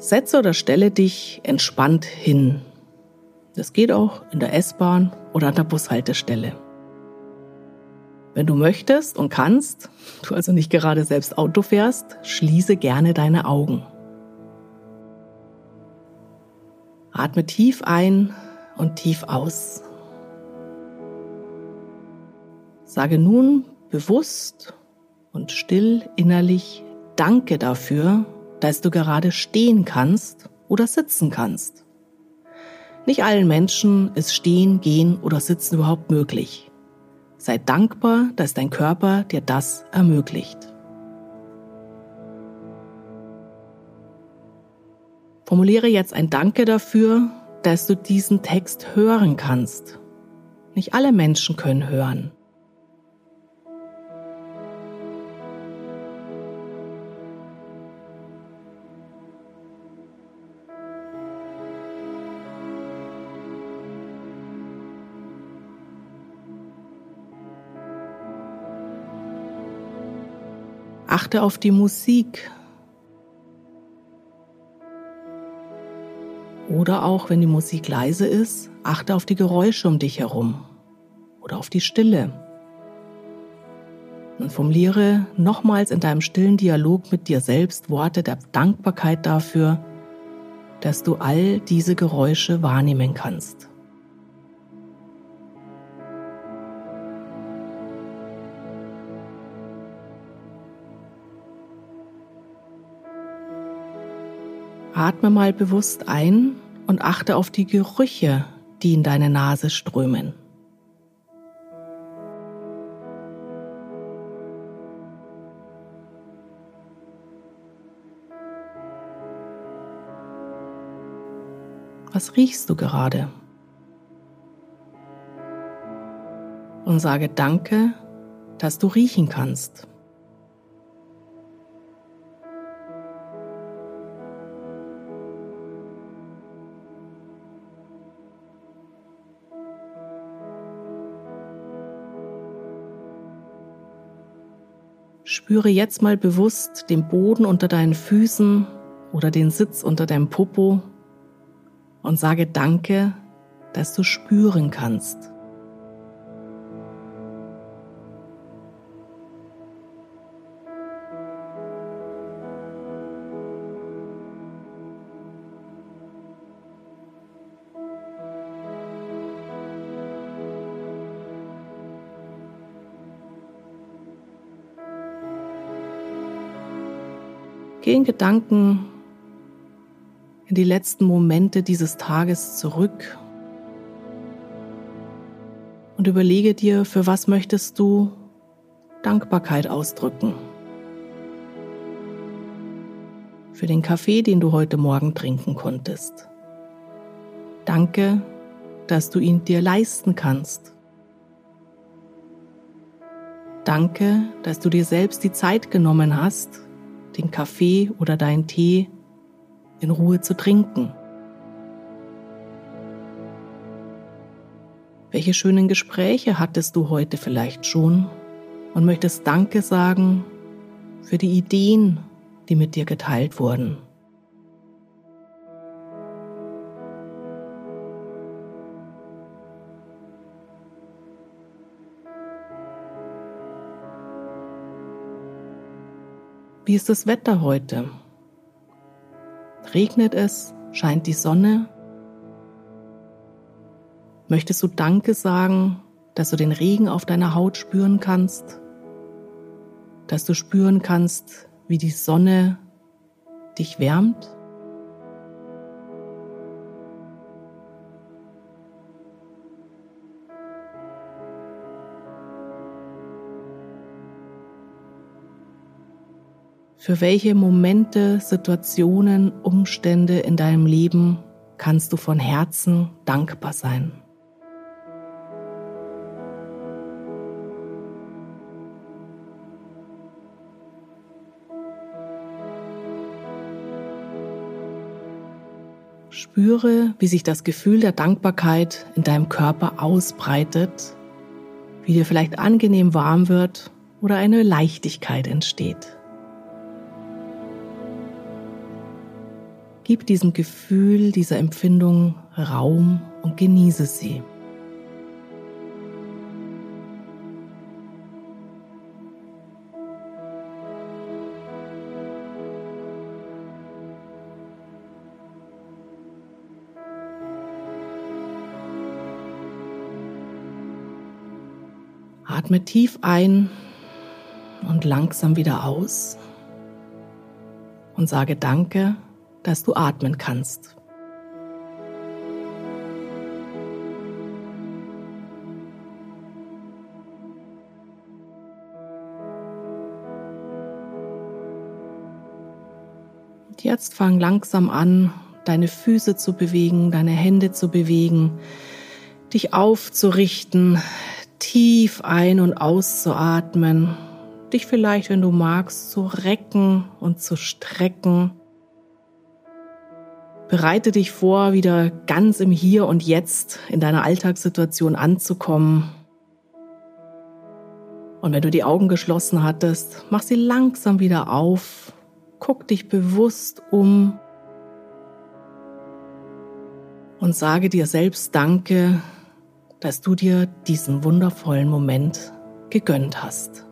Setze oder stelle dich entspannt hin. Das geht auch in der S-Bahn oder an der Bushaltestelle. Wenn du möchtest und kannst, du also nicht gerade selbst Auto fährst, schließe gerne deine Augen. Atme tief ein und tief aus. Sage nun bewusst und still innerlich Danke dafür, dass du gerade stehen kannst oder sitzen kannst. Nicht allen Menschen ist Stehen, Gehen oder Sitzen überhaupt möglich. Sei dankbar, dass dein Körper dir das ermöglicht. Formuliere jetzt ein Danke dafür, dass du diesen Text hören kannst. Nicht alle Menschen können hören. Achte auf die Musik. Oder auch, wenn die Musik leise ist, achte auf die Geräusche um dich herum oder auf die Stille. Und formuliere nochmals in deinem stillen Dialog mit dir selbst Worte der Dankbarkeit dafür, dass du all diese Geräusche wahrnehmen kannst. Atme mal bewusst ein und achte auf die Gerüche, die in deine Nase strömen. Was riechst du gerade? Und sage Danke, dass du riechen kannst. Spüre jetzt mal bewusst den Boden unter deinen Füßen oder den Sitz unter deinem Popo und sage Danke, dass du spüren kannst. Geh in Gedanken in die letzten Momente dieses Tages zurück und überlege dir, für was möchtest du Dankbarkeit ausdrücken. Für den Kaffee, den du heute Morgen trinken konntest. Danke, dass du ihn dir leisten kannst. Danke, dass du dir selbst die Zeit genommen hast, den Kaffee oder deinen Tee in Ruhe zu trinken. Welche schönen Gespräche hattest du heute vielleicht schon und möchtest Danke sagen für die Ideen, die mit dir geteilt wurden? Wie ist das Wetter heute? Regnet es? Scheint die Sonne? Möchtest du Danke sagen, dass du den Regen auf deiner Haut spüren kannst? Dass du spüren kannst, wie die Sonne dich wärmt? Für welche Momente, Situationen, Umstände in deinem Leben kannst du von Herzen dankbar sein? Spüre, wie sich das Gefühl der Dankbarkeit in deinem Körper ausbreitet, wie dir vielleicht angenehm warm wird oder eine Leichtigkeit entsteht. Gib diesem Gefühl, dieser Empfindung Raum und genieße sie. Atme tief ein und langsam wieder aus und sage Danke, dass du atmen kannst. Und jetzt fang langsam an, deine Füße zu bewegen, deine Hände zu bewegen, dich aufzurichten, tief ein- und auszuatmen, dich vielleicht, wenn du magst, zu recken und zu strecken. Bereite dich vor, wieder ganz im Hier und Jetzt in deiner Alltagssituation anzukommen. Und wenn du die Augen geschlossen hattest, mach sie langsam wieder auf, guck dich bewusst um und sage dir selbst Danke, dass du dir diesen wundervollen Moment gegönnt hast.